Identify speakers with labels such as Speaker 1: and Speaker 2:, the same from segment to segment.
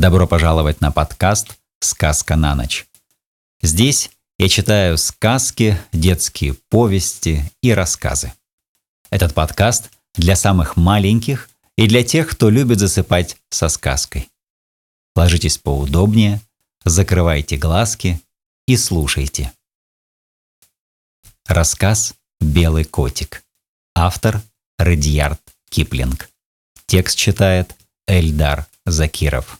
Speaker 1: Добро пожаловать на подкаст «Сказка на ночь». Здесь я читаю сказки, детские повести и рассказы. Этот подкаст для самых маленьких и для тех, кто любит засыпать со сказкой. Ложитесь поудобнее, закрывайте глазки и слушайте. Рассказ «Белый котик». Автор Радьярд Киплинг. Текст читает Эльдар Закиров.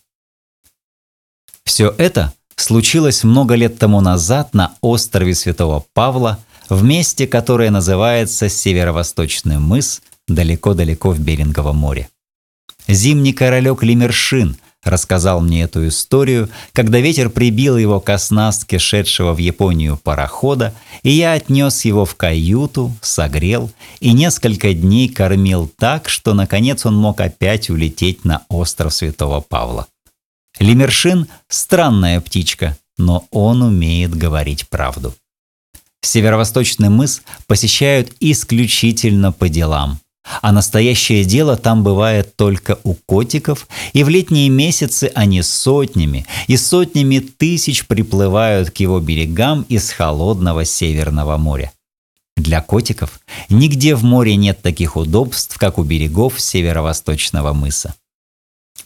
Speaker 1: Все это случилось много лет тому назад на острове Святого Павла, в месте, которое называется Северо-Восточный мыс, далеко-далеко в Беринговом море. Зимний королек Лемершин рассказал мне эту историю, когда ветер прибил его к оснастке шедшего в Японию парохода, и я отнес его в каюту, согрел и несколько дней кормил так, что наконец он мог опять улететь на остров Святого Павла. Лемершин – странная птичка, но он умеет говорить правду. Северо-восточный мыс посещают исключительно по делам. А настоящее дело там бывает только у котиков, и в летние месяцы они сотнями и сотнями тысяч приплывают к его берегам из холодного Северного моря. Для котиков нигде в море нет таких удобств, как у берегов северо-восточного мыса.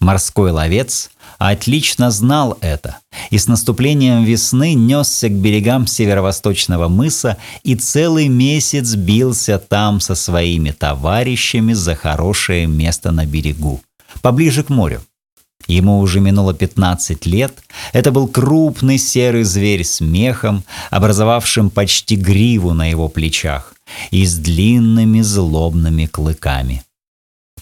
Speaker 1: Морской ловец отлично знал это и с наступлением весны несся к берегам северо-восточного мыса и целый месяц бился там со своими товарищами за хорошее место на берегу, поближе к морю. Ему уже минуло 15 лет. Это был крупный серый зверь с мехом, образовавшим почти гриву на его плечах и с длинными злобными клыками.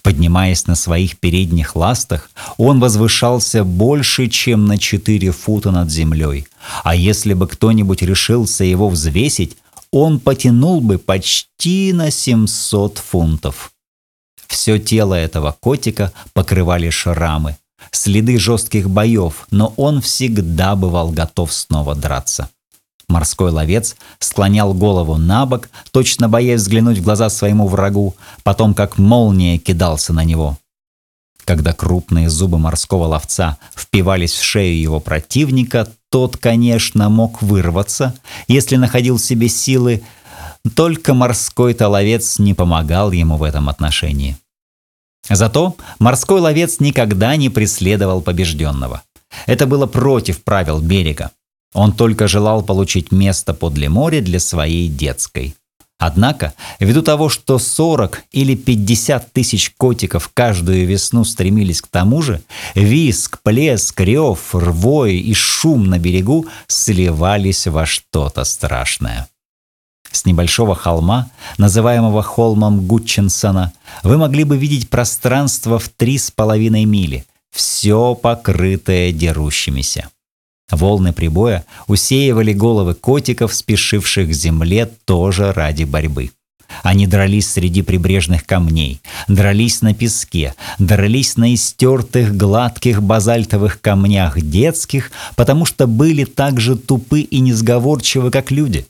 Speaker 1: Поднимаясь на своих передних ластах, он возвышался больше, чем на 4 фута над землей. А если бы кто-нибудь решился его взвесить, он потянул бы почти на 700 фунтов. Все тело этого котика покрывали шрамы, следы жестких боев, но он всегда бывал готов снова драться. Морской ловец склонял голову на бок, точно боясь взглянуть в глаза своему врагу, потом как молния кидался на него. Когда крупные зубы морского ловца впивались в шею его противника, тот, конечно, мог вырваться, если находил в себе силы, только морской-то ловец не помогал ему в этом отношении. Зато морской ловец никогда не преследовал побежденного. Это было против правил берега. Он только желал получить место подле моря для своей детской. Однако, ввиду того, что 40 или 50 тысяч котиков каждую весну стремились к тому же, виск, плеск, рев, рвой и шум на берегу сливались во что-то страшное. С небольшого холма, называемого холмом Гутчинсона, вы могли бы видеть пространство в три с половиной мили, все покрытое дерущимися. Волны прибоя усеивали головы котиков, спешивших к земле тоже ради борьбы. Они дрались среди прибрежных камней, дрались на песке, дрались на истертых гладких базальтовых камнях детских, потому что были так же тупы и несговорчивы, как люди.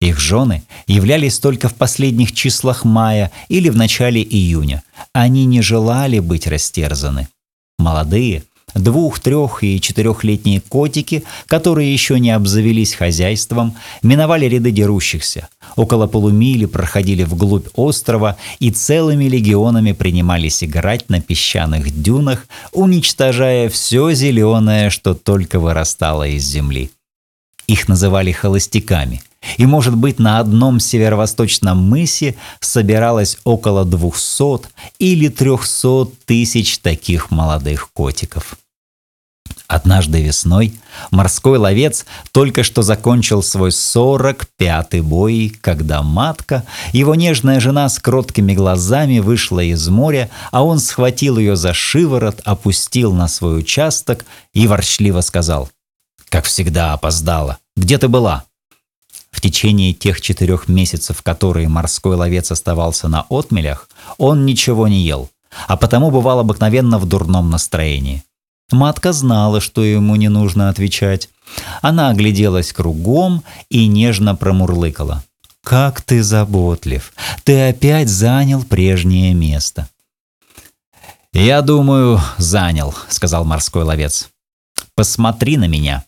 Speaker 1: Их жены являлись только в последних числах мая или в начале июня. Они не желали быть растерзаны. Молодые – Двух-, трех- и четырехлетние котики, которые еще не обзавелись хозяйством, миновали ряды дерущихся. Около полумили проходили вглубь острова и целыми легионами принимались играть на песчаных дюнах, уничтожая все зеленое, что только вырастало из земли. Их называли холостяками – и, может быть, на одном северо-восточном мысе собиралось около 200 или 300 тысяч таких молодых котиков. Однажды весной морской ловец только что закончил свой 45-й бой, когда матка, его нежная жена с кроткими глазами вышла из моря, а он схватил ее за шиворот, опустил на свой участок и ворчливо сказал «Как всегда опоздала. Где ты была?» В течение тех четырех месяцев, которые морской ловец оставался на отмелях, он ничего не ел, а потому бывал обыкновенно в дурном настроении. Матка знала, что ему не нужно отвечать. Она огляделась кругом и нежно промурлыкала. «Как ты заботлив! Ты опять занял прежнее место!» «Я думаю, занял», — сказал морской ловец. «Посмотри на меня».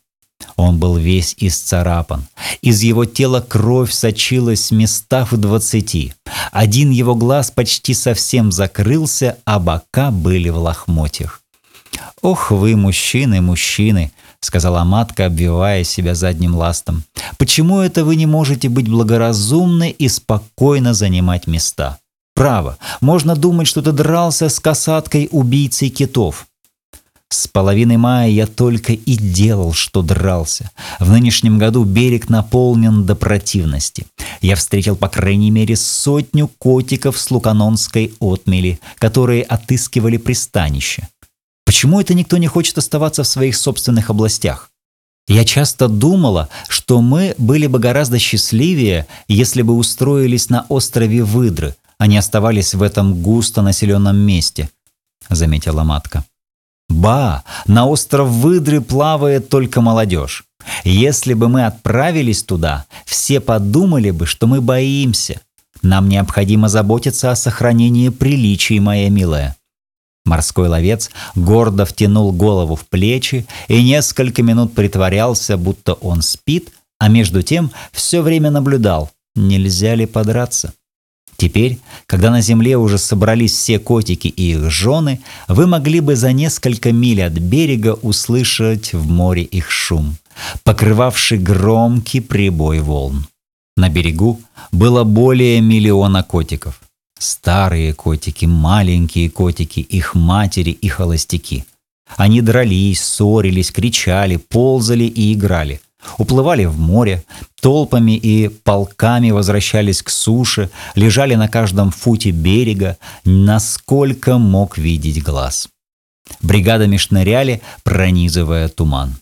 Speaker 1: Он был весь исцарапан. Из его тела кровь сочилась местах в двадцати. Один его глаз почти совсем закрылся, а бока были в лохмотьях. «Ох вы, мужчины, мужчины!» — сказала матка, обвивая себя задним ластом. «Почему это вы не можете быть благоразумны и спокойно занимать места? Право, можно думать, что ты дрался с касаткой убийцей китов. С половины мая я только и делал, что дрался. В нынешнем году берег наполнен до противности. Я встретил по крайней мере сотню котиков с луканонской отмели, которые отыскивали пристанище. Почему это никто не хочет оставаться в своих собственных областях? Я часто думала, что мы были бы гораздо счастливее, если бы устроились на острове Выдры, а не оставались в этом густо населенном месте, заметила матка. Ба, на остров Выдры плавает только молодежь. Если бы мы отправились туда, все подумали бы, что мы боимся. Нам необходимо заботиться о сохранении приличий, моя милая. Морской ловец гордо втянул голову в плечи и несколько минут притворялся, будто он спит, а между тем все время наблюдал, нельзя ли подраться. Теперь, когда на земле уже собрались все котики и их жены, вы могли бы за несколько миль от берега услышать в море их шум, покрывавший громкий прибой волн. На берегу было более миллиона котиков. Старые котики, маленькие котики, их матери и холостяки. Они дрались, ссорились, кричали, ползали и играли. Уплывали в море, толпами и полками возвращались к суше, лежали на каждом футе берега, насколько мог видеть глаз. Бригадами шныряли, пронизывая туман.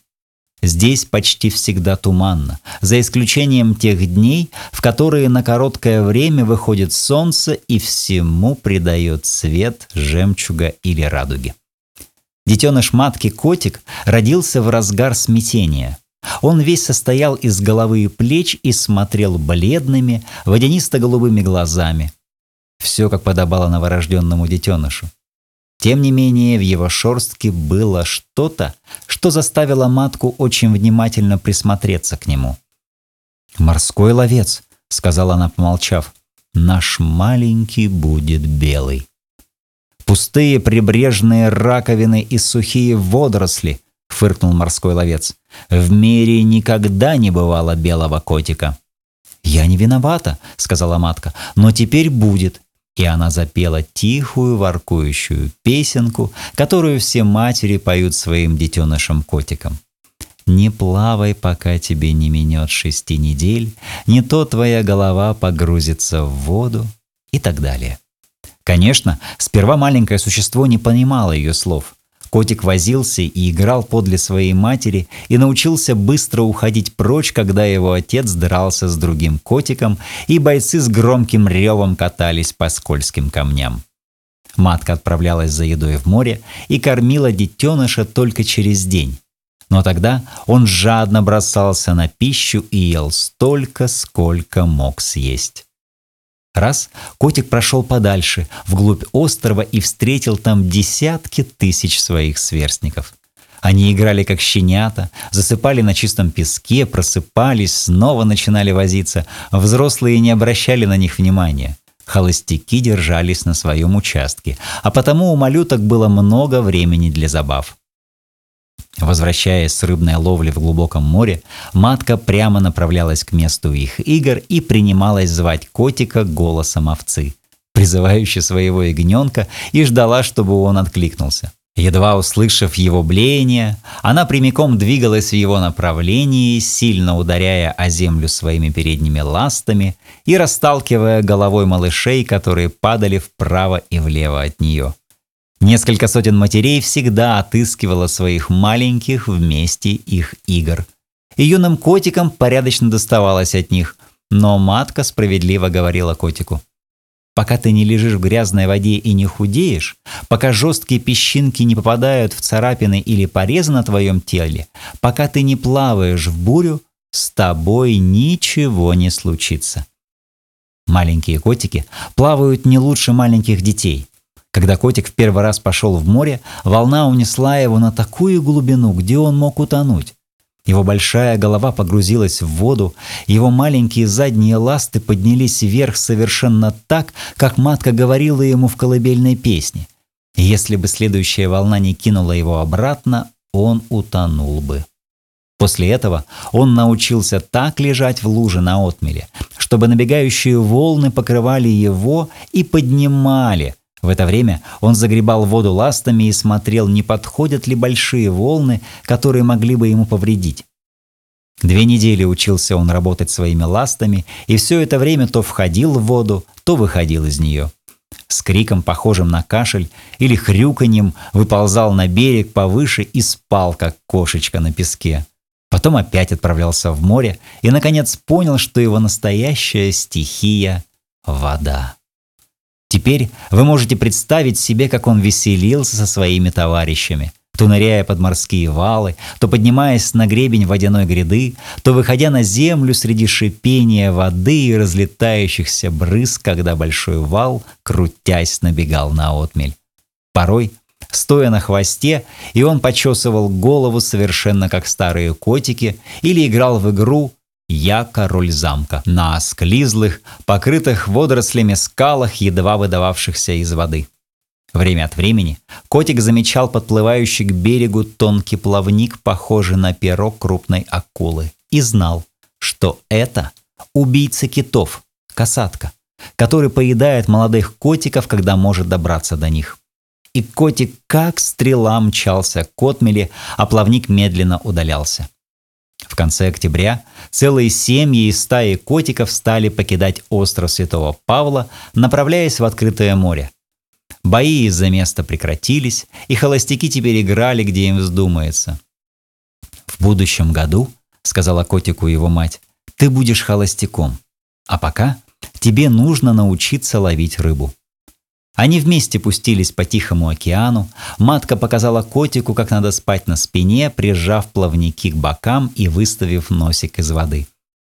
Speaker 1: Здесь почти всегда туманно, за исключением тех дней, в которые на короткое время выходит солнце и всему придает цвет жемчуга или радуги. Детеныш матки котик родился в разгар смятения. Он весь состоял из головы и плеч и смотрел бледными, водянисто-голубыми глазами. Все, как подобало новорожденному детенышу. Тем не менее, в его шорстке было что-то, что заставило матку очень внимательно присмотреться к нему. «Морской ловец», — сказала она, помолчав, — «наш маленький будет белый». «Пустые прибрежные раковины и сухие водоросли», — фыркнул морской ловец. «В мире никогда не бывало белого котика». «Я не виновата», — сказала матка, — «но теперь будет, и она запела тихую воркующую песенку, которую все матери поют своим детенышам-котикам. «Не плавай, пока тебе не минет шести недель, не то твоя голова погрузится в воду» и так далее. Конечно, сперва маленькое существо не понимало ее слов – Котик возился и играл подле своей матери и научился быстро уходить прочь, когда его отец дрался с другим котиком, и бойцы с громким ревом катались по скользким камням. Матка отправлялась за едой в море и кормила детеныша только через день. Но тогда он жадно бросался на пищу и ел столько, сколько мог съесть. Раз котик прошел подальше, вглубь острова и встретил там десятки тысяч своих сверстников. Они играли как щенята, засыпали на чистом песке, просыпались, снова начинали возиться. Взрослые не обращали на них внимания. Холостяки держались на своем участке, а потому у малюток было много времени для забав. Возвращаясь с рыбной ловли в глубоком море, матка прямо направлялась к месту их игр и принималась звать котика голосом овцы, призывающей своего ягненка, и ждала, чтобы он откликнулся. Едва услышав его блеяние, она прямиком двигалась в его направлении, сильно ударяя о землю своими передними ластами и расталкивая головой малышей, которые падали вправо и влево от нее – Несколько сотен матерей всегда отыскивала своих маленьких вместе их игр. И юным котикам порядочно доставалось от них, но матка справедливо говорила котику. Пока ты не лежишь в грязной воде и не худеешь, пока жесткие песчинки не попадают в царапины или порезы на твоем теле, пока ты не плаваешь в бурю, с тобой ничего не случится. Маленькие котики плавают не лучше маленьких детей – Когда котик в первый раз пошел в море, волна унесла его на такую глубину, где он мог утонуть. Его большая голова погрузилась в воду, его маленькие задние ласты поднялись вверх совершенно так, как матка говорила ему в колыбельной песне. если бы следующая волна не кинула его обратно, он утонул бы. После этого он научился так лежать в луже на отмеле, чтобы набегающие волны покрывали его и поднимали. В это время он загребал воду ластами и смотрел, не подходят ли большие волны, которые могли бы ему повредить. Две недели учился он работать своими ластами, и все это время то входил в воду, то выходил из нее. С криком, похожим на кашель, или хрюканьем выползал на берег повыше и спал, как кошечка на песке. Потом опять отправлялся в море и, наконец, понял, что его настоящая стихия — вода. Теперь вы можете представить себе, как он веселился со своими товарищами — то ныряя под морские валы, то поднимаясь на гребень водяной гряды, то выходя на землю среди шипения воды и разлетающихся брызг, когда большой вал, крутясь, набегал на отмель. Порой, стоя на хвосте, и он почесывал голову совершенно как старые котики или играл в игру «Я король замка» на склизлых, покрытых водорослями скалах, едва выдававшихся из воды. Время от времени котик замечал подплывающий к берегу тонкий плавник, похожий на перо крупной акулы, и знал, что это убийца китов, касатка, который поедает молодых котиков, когда может добраться до них. И котик как стрела мчался к отмели, а плавник медленно удалялся. В конце октября целые семьи и стаи котиков стали покидать остров Святого Павла, направляясь в открытое море – Бои из-за места прекратились, и холостяки теперь играли, где им вздумается. «В будущем году, — сказала котику его мать, — ты будешь холостяком, а пока тебе нужно научиться ловить рыбу». Они вместе пустились по Тихому океану. Матка показала котику, как надо спать на спине, прижав плавники к бокам и выставив носик из воды.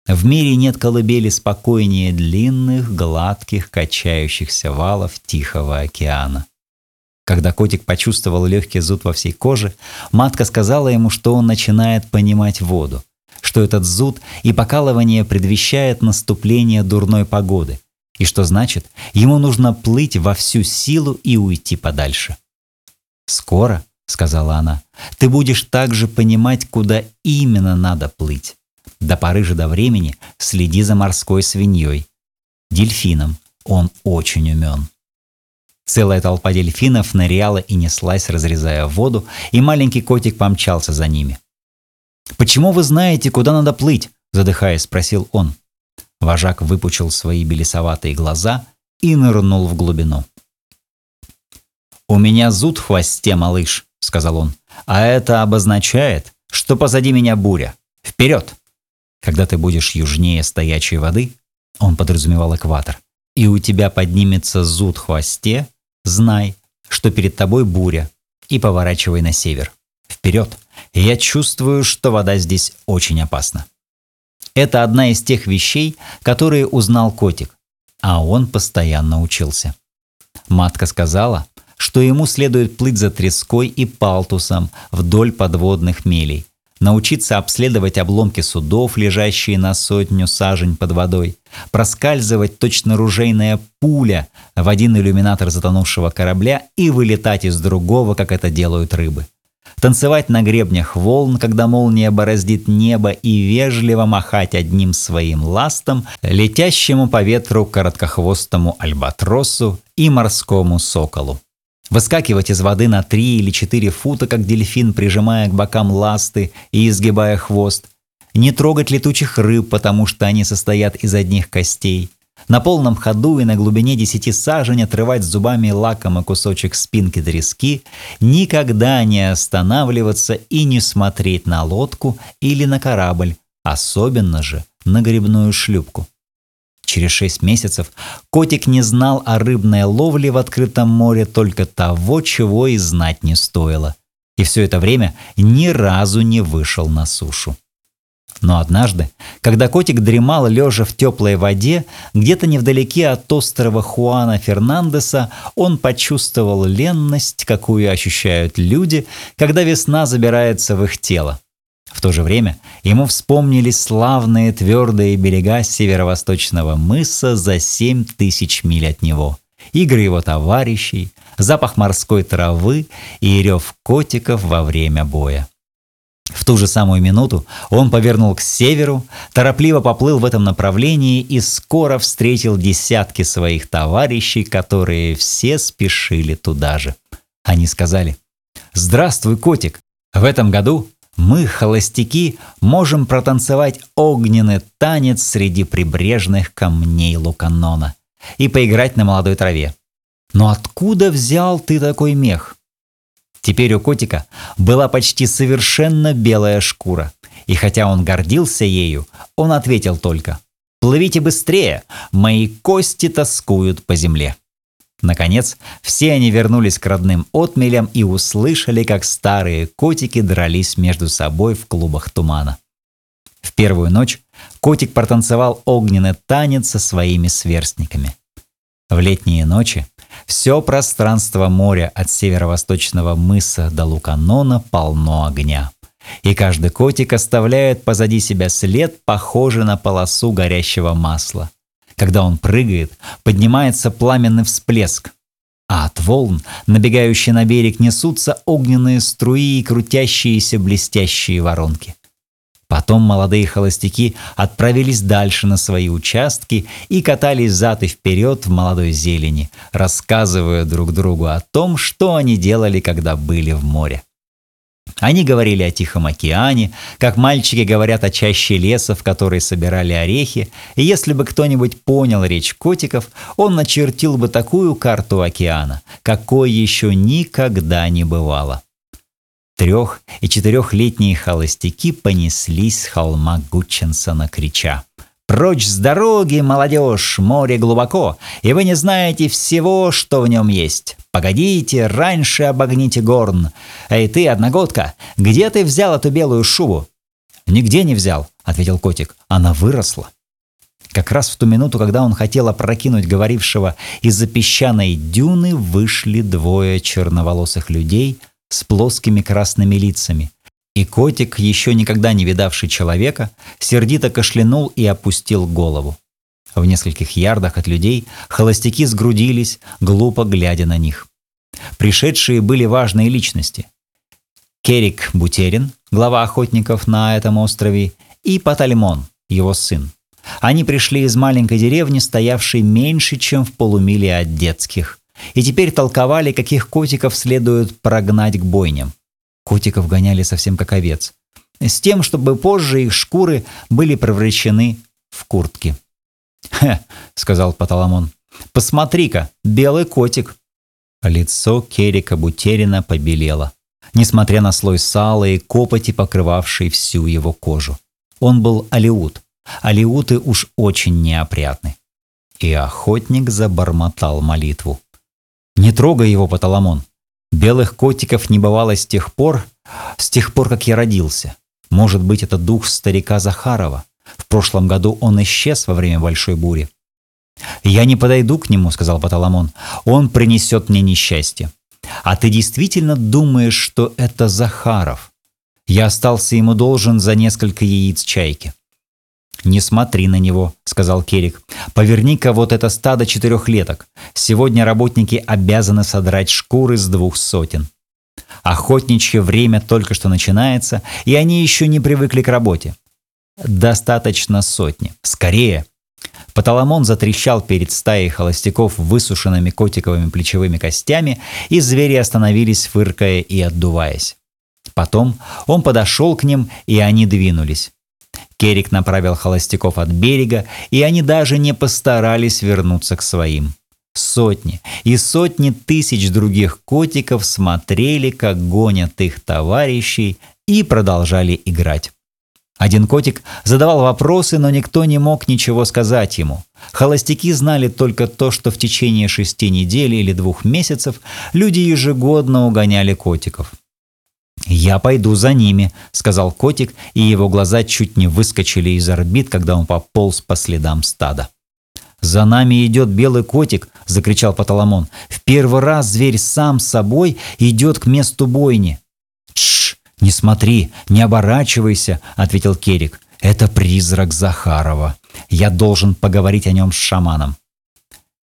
Speaker 1: В мире нет колыбели спокойнее длинных, гладких, качающихся валов Тихого океана. Когда котик почувствовал легкий зуд во всей коже, матка сказала ему, что он начинает понимать воду, что этот зуд и покалывание предвещает наступление дурной погоды, и что значит, ему нужно плыть во всю силу и уйти подальше. «Скоро», — сказала она, — «ты будешь также понимать, куда именно надо плыть. До поры же до времени следи за морской свиньей. Дельфином. Он очень умен. Целая толпа дельфинов ныряла и неслась, разрезая воду, и маленький котик помчался за ними. «Почему вы знаете, куда надо плыть?» – задыхаясь, спросил он. Вожак выпучил свои белесоватые глаза и нырнул в глубину. «У меня зуд в хвосте, малыш», – сказал он. «А это обозначает, что позади меня буря. Вперед!» Когда ты будешь южнее стоячей воды, он подразумевал экватор, и у тебя поднимется зуд в хвосте, знай, что перед тобой буря, и поворачивай на север. Вперед! Я чувствую, что вода здесь очень опасна. Это одна из тех вещей, которые узнал котик, а он постоянно учился. Матка сказала, что ему следует плыть за треской и палтусом вдоль подводных мелей, научиться обследовать обломки судов, лежащие на сотню сажень под водой, проскальзывать точно ружейная пуля в один иллюминатор затонувшего корабля и вылетать из другого, как это делают рыбы. Танцевать на гребнях волн, когда молния бороздит небо, и вежливо махать одним своим ластом, летящему по ветру короткохвостому альбатросу и морскому соколу. Выскакивать из воды на 3 или 4 фута, как дельфин, прижимая к бокам ласты и изгибая хвост. Не трогать летучих рыб, потому что они состоят из одних костей. На полном ходу и на глубине 10 сажень отрывать зубами лакомый кусочек спинки трески, никогда не останавливаться и не смотреть на лодку или на корабль, особенно же на грибную шлюпку. Через шесть месяцев котик не знал о рыбной ловле в открытом море только того, чего и знать не стоило. И все это время ни разу не вышел на сушу. Но однажды, когда котик дремал лежа в теплой воде, где-то невдалеке от острова Хуана Фернандеса он почувствовал ленность, какую ощущают люди, когда весна забирается в их тело. В то же время ему вспомнились славные твердые берега северо-восточного мыса за семь тысяч миль от него, игры его товарищей, запах морской травы и рев котиков во время боя. В ту же самую минуту он повернул к северу, торопливо поплыл в этом направлении и скоро встретил десятки своих товарищей, которые все спешили туда же. Они сказали, «Здравствуй, котик! В этом году мы, холостяки, можем протанцевать огненный танец среди прибрежных камней Луканона и поиграть на молодой траве. Но откуда взял ты такой мех? Теперь у котика была почти совершенно белая шкура. И хотя он гордился ею, он ответил только «Плывите быстрее, мои кости тоскуют по земле». Наконец, все они вернулись к родным отмелям и услышали, как старые котики дрались между собой в клубах тумана. В первую ночь котик протанцевал огненный танец со своими сверстниками. В летние ночи все пространство моря от северо-восточного мыса до Луканона полно огня. И каждый котик оставляет позади себя след, похожий на полосу горящего масла. Когда он прыгает, поднимается пламенный всплеск. А от волн, набегающие на берег, несутся огненные струи и крутящиеся блестящие воронки. Потом молодые холостяки отправились дальше на свои участки и катались зад и вперед в молодой зелени, рассказывая друг другу о том, что они делали, когда были в море. Они говорили о Тихом океане, как мальчики говорят о чаще леса, в которой собирали орехи, и если бы кто-нибудь понял речь котиков, он начертил бы такую карту океана, какой еще никогда не бывало. Трех- и четырехлетние холостяки понеслись с холма Гутчинсона, крича. «Прочь с дороги, молодежь, море глубоко, и вы не знаете всего, что в нем есть. Погодите, раньше обогните горн. Эй ты, одногодка, где ты взял эту белую шубу?» «Нигде не взял», — ответил котик. «Она выросла». Как раз в ту минуту, когда он хотел опрокинуть говорившего, из-за песчаной дюны вышли двое черноволосых людей — с плоскими красными лицами. И котик, еще никогда не видавший человека, сердито кашлянул и опустил голову. В нескольких ярдах от людей холостяки сгрудились, глупо глядя на них. Пришедшие были важные личности. Керик Бутерин, глава охотников на этом острове, и Патальмон, его сын. Они пришли из маленькой деревни, стоявшей меньше, чем в полумиле от детских, и теперь толковали, каких котиков следует прогнать к бойням. Котиков гоняли совсем как овец. С тем, чтобы позже их шкуры были превращены в куртки. «Хе», — сказал Паталамон, — «посмотри-ка, белый котик». Лицо Керика Бутерина побелело, несмотря на слой сала и копоти, покрывавший всю его кожу. Он был алиут. Алиуты уж очень неопрятны. И охотник забормотал молитву. Не трогай его, Паталамон. Белых котиков не бывало с тех пор, с тех пор, как я родился. Может быть, это дух старика Захарова. В прошлом году он исчез во время большой бури. «Я не подойду к нему», — сказал Паталамон. «Он принесет мне несчастье». «А ты действительно думаешь, что это Захаров?» «Я остался ему должен за несколько яиц чайки». «Не смотри на него», — сказал Керик. «Поверни-ка вот это стадо четырехлеток. Сегодня работники обязаны содрать шкуры с двух сотен». Охотничье время только что начинается, и они еще не привыкли к работе. Достаточно сотни. Скорее! Паталамон затрещал перед стаей холостяков высушенными котиковыми плечевыми костями, и звери остановились, фыркая и отдуваясь. Потом он подошел к ним, и они двинулись. Керик направил холостяков от берега, и они даже не постарались вернуться к своим. Сотни и сотни тысяч других котиков смотрели, как гонят их товарищей, и продолжали играть. Один котик задавал вопросы, но никто не мог ничего сказать ему. Холостяки знали только то, что в течение шести недель или двух месяцев люди ежегодно угоняли котиков – «Я пойду за ними», — сказал котик, и его глаза чуть не выскочили из орбит, когда он пополз по следам стада. «За нами идет белый котик!» – закричал Паталамон. «В первый раз зверь сам собой идет к месту бойни!» «Тш! Не смотри, не оборачивайся!» – ответил Керик. «Это призрак Захарова. Я должен поговорить о нем с шаманом».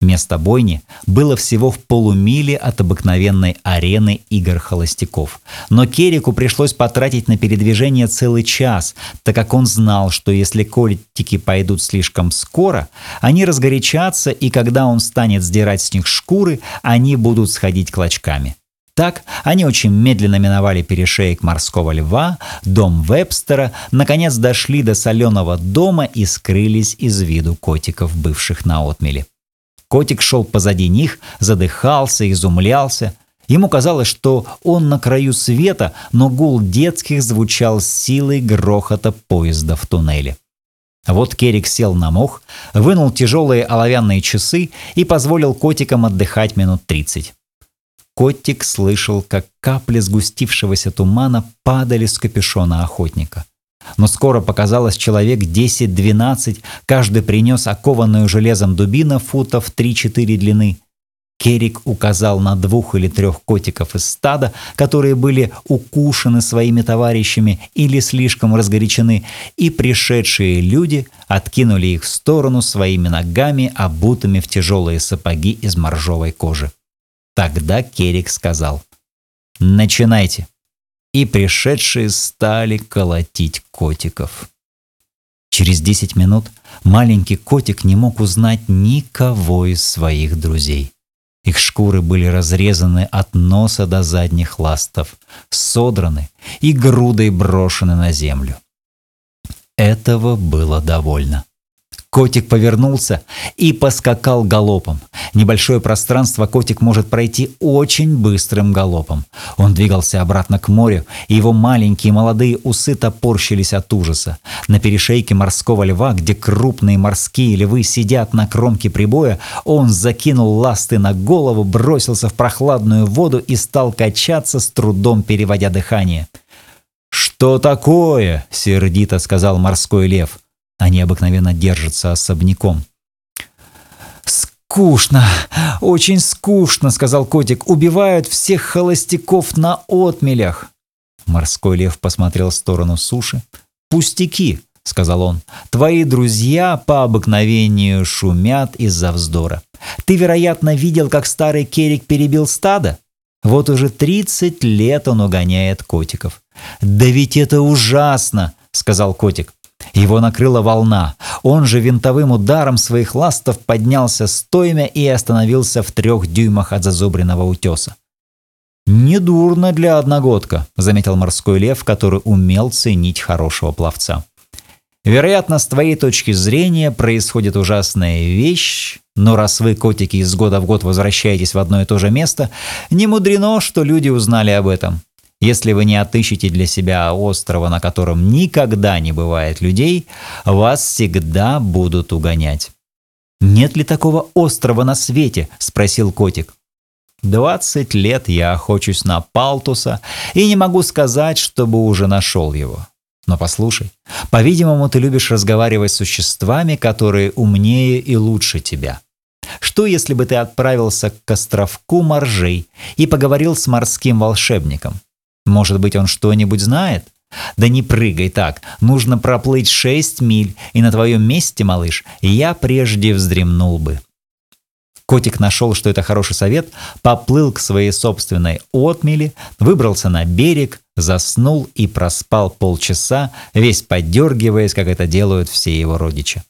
Speaker 1: Место бойни было всего в полумиле от обыкновенной арены игр холостяков. Но Керику пришлось потратить на передвижение целый час, так как он знал, что если котики пойдут слишком скоро, они разгорячатся, и когда он станет сдирать с них шкуры, они будут сходить клочками. Так они очень медленно миновали перешеек морского льва, дом Вебстера, наконец дошли до соленого дома и скрылись из виду котиков, бывших на отмеле. Котик шел позади них, задыхался, изумлялся. Ему казалось, что он на краю света, но гул детских звучал с силой грохота поезда в туннеле. Вот Керик сел на мох, вынул тяжелые оловянные часы и позволил котикам отдыхать минут тридцать. Котик слышал, как капли сгустившегося тумана падали с капюшона охотника. Но скоро показалось человек 10-12, каждый принес окованную железом дубина футов 3-4 длины. Керик указал на двух или трех котиков из стада, которые были укушены своими товарищами или слишком разгорячены, и пришедшие люди откинули их в сторону своими ногами, обутыми в тяжелые сапоги из моржовой кожи. Тогда Керик сказал «Начинайте» и пришедшие стали колотить котиков. Через десять минут маленький котик не мог узнать никого из своих друзей. Их шкуры были разрезаны от носа до задних ластов, содраны и грудой брошены на землю. Этого было довольно. Котик повернулся и поскакал галопом. Небольшое пространство котик может пройти очень быстрым галопом. Он двигался обратно к морю, и его маленькие молодые усы топорщились от ужаса. На перешейке морского льва, где крупные морские львы сидят на кромке прибоя, он закинул ласты на голову, бросился в прохладную воду и стал качаться, с трудом переводя дыхание. «Что такое?» — сердито сказал морской лев. Они обыкновенно держатся особняком. «Скучно, очень скучно», — сказал котик. «Убивают всех холостяков на отмелях». Морской лев посмотрел в сторону суши. «Пустяки», — сказал он. «Твои друзья по обыкновению шумят из-за вздора. Ты, вероятно, видел, как старый Керик перебил стадо? Вот уже 30 лет он угоняет котиков». «Да ведь это ужасно», — сказал котик. Его накрыла волна. Он же винтовым ударом своих ластов поднялся стоймя и остановился в трех дюймах от зазубренного утеса. «Недурно для одногодка», — заметил морской лев, который умел ценить хорошего пловца. «Вероятно, с твоей точки зрения происходит ужасная вещь, но раз вы, котики, из года в год возвращаетесь в одно и то же место, не мудрено, что люди узнали об этом. Если вы не отыщете для себя острова, на котором никогда не бывает людей, вас всегда будут угонять. «Нет ли такого острова на свете?» – спросил котик. «Двадцать лет я охочусь на Палтуса и не могу сказать, чтобы уже нашел его. Но послушай, по-видимому, ты любишь разговаривать с существами, которые умнее и лучше тебя. Что, если бы ты отправился к островку моржей и поговорил с морским волшебником? Может быть, он что-нибудь знает? Да не прыгай так, нужно проплыть шесть миль, и на твоем месте, малыш, я прежде вздремнул бы. Котик нашел, что это хороший совет, поплыл к своей собственной отмели, выбрался на берег, заснул и проспал полчаса, весь подергиваясь, как это делают все его родичи.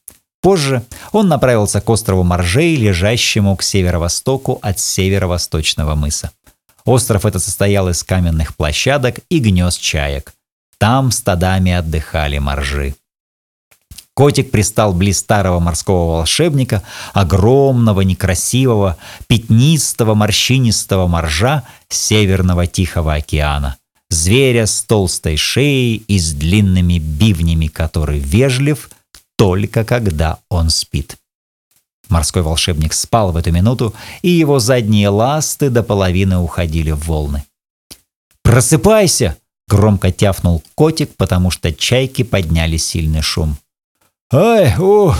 Speaker 1: Позже он направился к острову Моржей, лежащему к северо-востоку от северо-восточного мыса. Остров этот состоял из каменных площадок и гнезд чаек. Там стадами отдыхали моржи. Котик пристал близ старого морского волшебника, огромного, некрасивого, пятнистого, морщинистого моржа Северного Тихого океана. Зверя с толстой шеей и с длинными бивнями, который вежлив только когда он спит. Морской волшебник спал в эту минуту, и его задние ласты до половины уходили в волны. «Просыпайся!» — Громко тяфнул котик, потому что чайки подняли сильный шум. «Ай, о,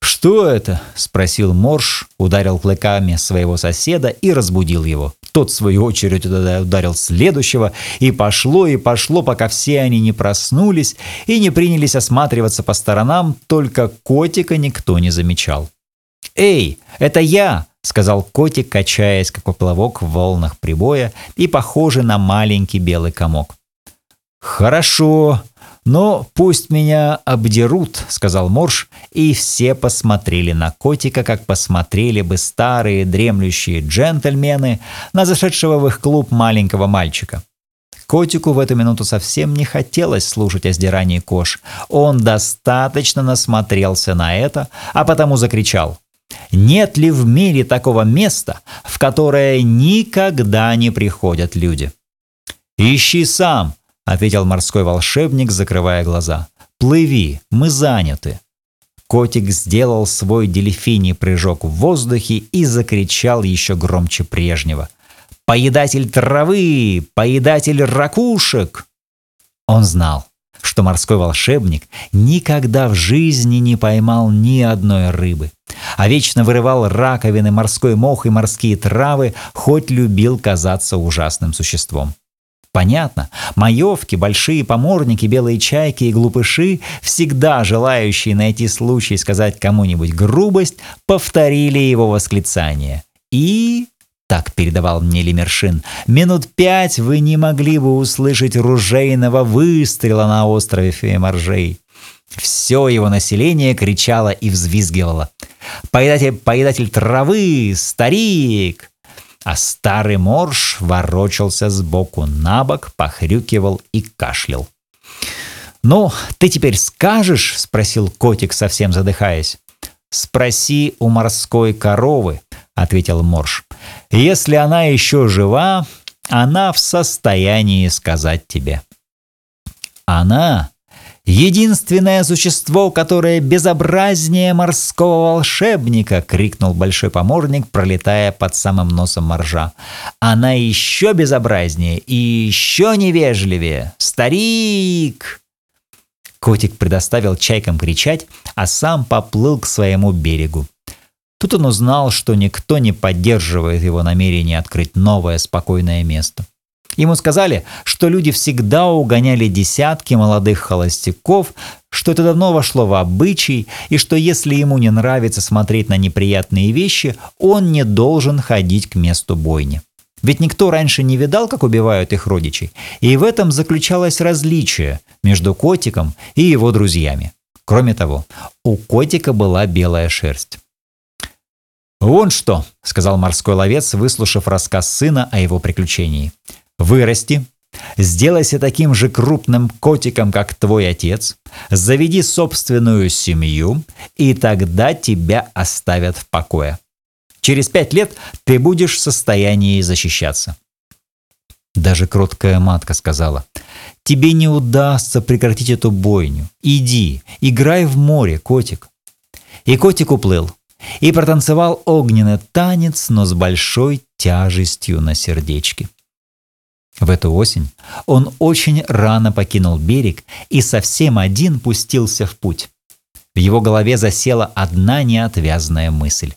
Speaker 1: что это?» – спросил Морж, ударил клыками своего соседа и разбудил его. Тот, в свою очередь, ударил следующего, и пошло, и пошло, пока все они не проснулись и не принялись осматриваться по сторонам, только котика никто не замечал. «Эй, это я!» — сказал котик, качаясь, как поплавок в волнах прибоя и похожий на маленький белый комок. «Хорошо, но пусть меня обдерут», — сказал Морж, и все посмотрели на котика, как посмотрели бы старые дремлющие джентльмены на зашедшего в их клуб маленького мальчика. Котику в эту минуту совсем не хотелось слушать о сдирании кож. Он достаточно насмотрелся на это, а потому закричал — нет ли в мире такого места, в которое никогда не приходят люди? «Ищи сам», — ответил морской волшебник, закрывая глаза. «Плыви, мы заняты». Котик сделал свой дельфиний прыжок в воздухе и закричал еще громче прежнего. «Поедатель травы! Поедатель ракушек!» Он знал, что морской волшебник никогда в жизни не поймал ни одной рыбы, а вечно вырывал раковины, морской мох и морские травы, хоть любил казаться ужасным существом. Понятно, маевки, большие поморники, белые чайки и глупыши, всегда желающие найти случай сказать кому-нибудь грубость, повторили его восклицание. И так передавал мне Лемершин, минут пять вы не могли бы услышать ружейного выстрела на острове Феморжей. Все его население кричало и взвизгивало. «Поедатель, поедатель травы! Старик!» А старый морж ворочался сбоку на бок, похрюкивал и кашлял. «Ну, ты теперь скажешь?» — спросил котик, совсем задыхаясь. «Спроси у морской коровы», — ответил Морж. «Если она еще жива, она в состоянии сказать тебе». «Она — единственное существо, которое безобразнее морского волшебника!» — крикнул большой поморник, пролетая под самым носом моржа. «Она еще безобразнее и еще невежливее! Старик!» Котик предоставил чайкам кричать, а сам поплыл к своему берегу. Тут он узнал, что никто не поддерживает его намерение открыть новое спокойное место. Ему сказали, что люди всегда угоняли десятки молодых холостяков, что это давно вошло в обычай, и что если ему не нравится смотреть на неприятные вещи, он не должен ходить к месту бойни. Ведь никто раньше не видал, как убивают их родичей, и в этом заключалось различие между котиком и его друзьями. Кроме того, у котика была белая шерсть. «Вон что», — сказал морской ловец, выслушав рассказ сына о его приключении. «Вырасти, сделайся таким же крупным котиком, как твой отец, заведи собственную семью, и тогда тебя оставят в покое. Через пять лет ты будешь в состоянии защищаться». Даже кроткая матка сказала, «Тебе не удастся прекратить эту бойню. Иди, играй в море, котик». И котик уплыл и протанцевал огненный танец, но с большой тяжестью на сердечке. В эту осень он очень рано покинул берег и совсем один пустился в путь. В его голове засела одна неотвязная мысль.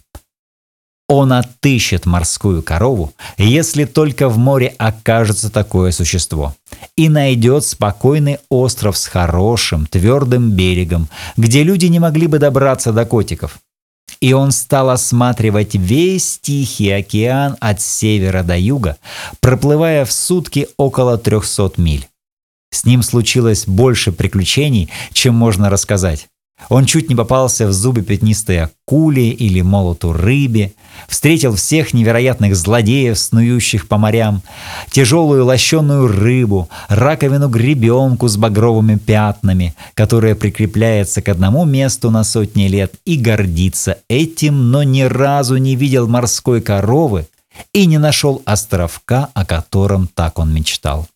Speaker 1: Он отыщет морскую корову, если только в море окажется такое существо, и найдет спокойный остров с хорошим, твердым берегом, где люди не могли бы добраться до котиков – и он стал осматривать весь Тихий океан от севера до юга, проплывая в сутки около 300 миль. С ним случилось больше приключений, чем можно рассказать. Он чуть не попался в зубы пятнистой акуле или молоту рыбе, встретил всех невероятных злодеев, снующих по морям, тяжелую лощеную рыбу, раковину гребенку с багровыми пятнами, которая прикрепляется к одному месту на сотни лет и гордится этим, но ни разу не видел морской коровы и не нашел островка, о котором так он мечтал.